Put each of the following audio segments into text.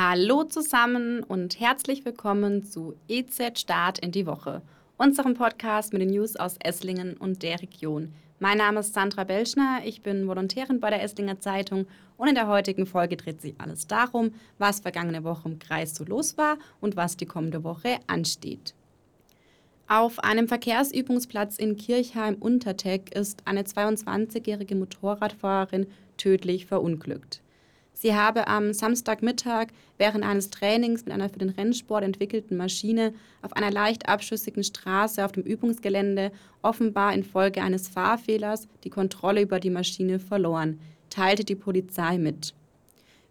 Hallo zusammen und herzlich willkommen zu EZ Start in die Woche, unserem Podcast mit den News aus Esslingen und der Region. Mein Name ist Sandra Belschner, ich bin Volontärin bei der Esslinger Zeitung und in der heutigen Folge dreht sich alles darum, was vergangene Woche im Kreis so los war und was die kommende Woche ansteht. Auf einem Verkehrsübungsplatz in Kirchheim-Unterteck ist eine 22-jährige Motorradfahrerin tödlich verunglückt. Sie habe am Samstagmittag während eines Trainings mit einer für den Rennsport entwickelten Maschine auf einer leicht abschüssigen Straße auf dem Übungsgelände offenbar infolge eines Fahrfehlers die Kontrolle über die Maschine verloren, teilte die Polizei mit.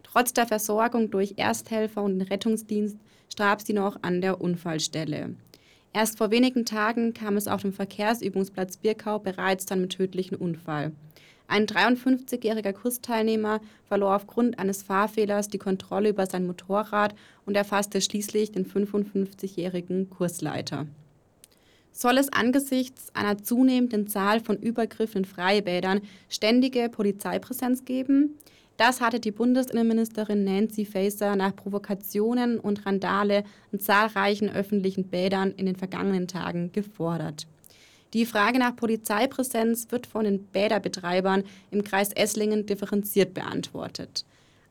Trotz der Versorgung durch Ersthelfer und den Rettungsdienst starb sie noch an der Unfallstelle. Erst vor wenigen Tagen kam es auf dem Verkehrsübungsplatz Birkau bereits zu einem tödlichen Unfall. Ein 53-jähriger Kursteilnehmer verlor aufgrund eines Fahrfehlers die Kontrolle über sein Motorrad und erfasste schließlich den 55-jährigen Kursleiter. Soll es angesichts einer zunehmenden Zahl von Übergriffen in Freibädern ständige Polizeipräsenz geben? Das hatte die Bundesinnenministerin Nancy Faeser nach Provokationen und Randale in zahlreichen öffentlichen Bädern in den vergangenen Tagen gefordert. Die Frage nach Polizeipräsenz wird von den Bäderbetreibern im Kreis Esslingen differenziert beantwortet.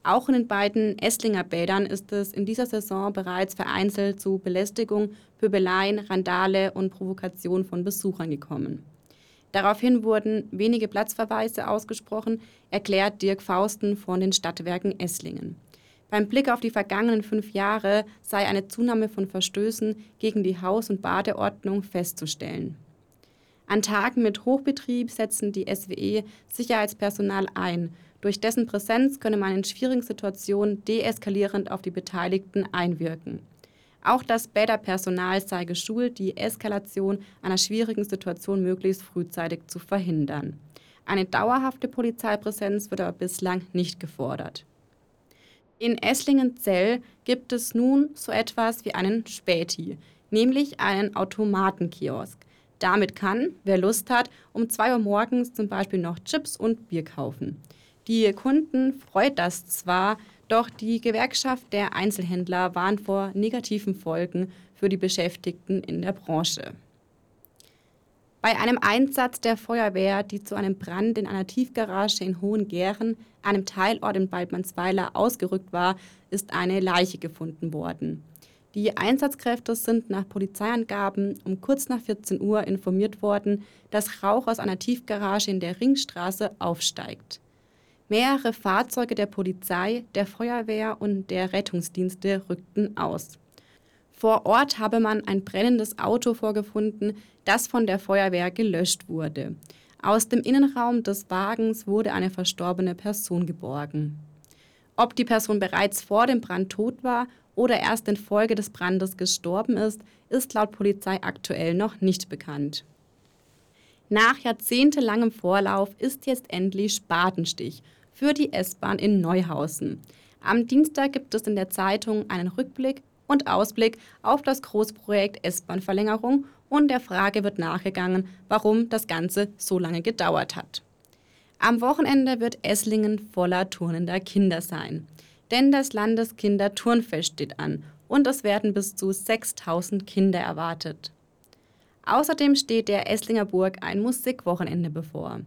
Auch in den beiden Esslinger Bädern ist es in dieser Saison bereits vereinzelt zu Belästigung, Pöbeleien, Randale und Provokation von Besuchern gekommen. Daraufhin wurden wenige Platzverweise ausgesprochen, erklärt Dirk Fausten von den Stadtwerken Esslingen. Beim Blick auf die vergangenen fünf Jahre sei eine Zunahme von Verstößen gegen die Haus- und Badeordnung festzustellen. An Tagen mit Hochbetrieb setzen die SWE Sicherheitspersonal ein. Durch dessen Präsenz könne man in schwierigen Situationen deeskalierend auf die Beteiligten einwirken. Auch das Bäderpersonal sei geschult, die Eskalation einer schwierigen Situation möglichst frühzeitig zu verhindern. Eine dauerhafte Polizeipräsenz wird aber bislang nicht gefordert. In Esslingen-Zell gibt es nun so etwas wie einen Späti, nämlich einen Automatenkiosk. Damit kann, wer Lust hat, um 2 Uhr morgens zum Beispiel noch Chips und Bier kaufen. Die Kunden freut das zwar, doch die Gewerkschaft der Einzelhändler warnt vor negativen Folgen für die Beschäftigten in der Branche. Bei einem Einsatz der Feuerwehr, die zu einem Brand in einer Tiefgarage in Hohengären, einem Teilort in Waldmannsweiler, ausgerückt war, ist eine Leiche gefunden worden. Die Einsatzkräfte sind nach Polizeiangaben um kurz nach 14 Uhr informiert worden, dass Rauch aus einer Tiefgarage in der Ringstraße aufsteigt. Mehrere Fahrzeuge der Polizei, der Feuerwehr und der Rettungsdienste rückten aus. Vor Ort habe man ein brennendes Auto vorgefunden, das von der Feuerwehr gelöscht wurde. Aus dem Innenraum des Wagens wurde eine verstorbene Person geborgen. Ob die Person bereits vor dem Brand tot war oder erst infolge des Brandes gestorben ist, ist laut Polizei aktuell noch nicht bekannt. Nach jahrzehntelangem Vorlauf ist jetzt endlich Spatenstich für die S-Bahn in Neuhausen. Am Dienstag gibt es in der Zeitung einen Rückblick und Ausblick auf das Großprojekt S-Bahn-Verlängerung und der Frage wird nachgegangen, warum das Ganze so lange gedauert hat. Am Wochenende wird Esslingen voller turnender Kinder sein denn das Landeskinderturnfest steht an und es werden bis zu 6000 Kinder erwartet. Außerdem steht der Esslinger Burg ein Musikwochenende bevor.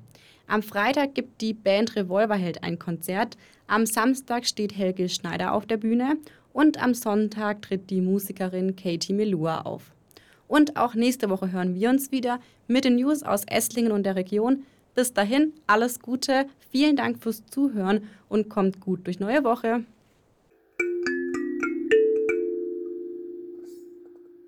Am Freitag gibt die Band Revolverheld ein Konzert, am Samstag steht Helge Schneider auf der Bühne und am Sonntag tritt die Musikerin Katie Melua auf. Und auch nächste Woche hören wir uns wieder mit den News aus Esslingen und der Region. Bis dahin, alles Gute, vielen Dank fürs Zuhören und kommt gut durch neue Woche.